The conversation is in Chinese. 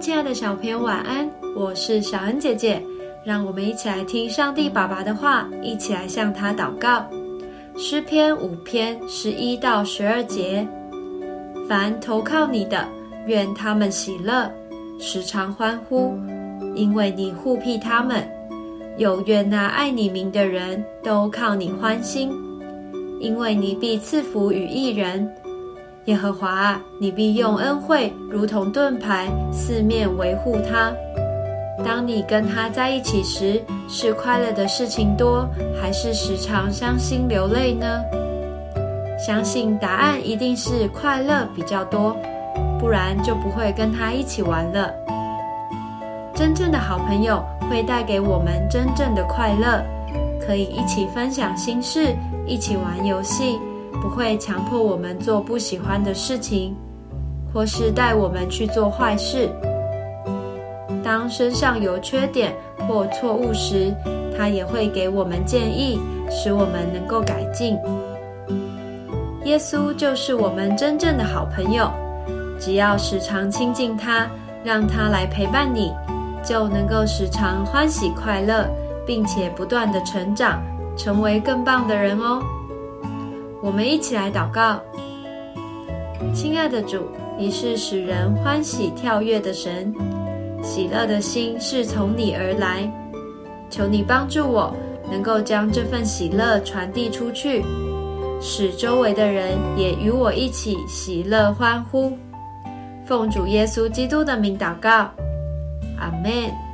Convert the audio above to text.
亲爱的小朋友，晚安！我是小恩姐姐，让我们一起来听上帝爸爸的话，一起来向他祷告。诗篇五篇十一到十二节：凡投靠你的，愿他们喜乐，时常欢呼，因为你护庇他们；有愿那爱你名的人都靠你欢心，因为你必赐福与一人。耶和华啊，你必用恩惠如同盾牌，四面维护他。当你跟他在一起时，是快乐的事情多，还是时常伤心流泪呢？相信答案一定是快乐比较多，不然就不会跟他一起玩了。真正的好朋友会带给我们真正的快乐，可以一起分享心事，一起玩游戏。不会强迫我们做不喜欢的事情，或是带我们去做坏事。当身上有缺点或错误时，他也会给我们建议，使我们能够改进。耶稣就是我们真正的好朋友，只要时常亲近他，让他来陪伴你，就能够时常欢喜快乐，并且不断的成长，成为更棒的人哦。我们一起来祷告，亲爱的主，你是使人欢喜跳跃的神，喜乐的心是从你而来。求你帮助我，能够将这份喜乐传递出去，使周围的人也与我一起喜乐欢呼。奉主耶稣基督的名祷告，阿门。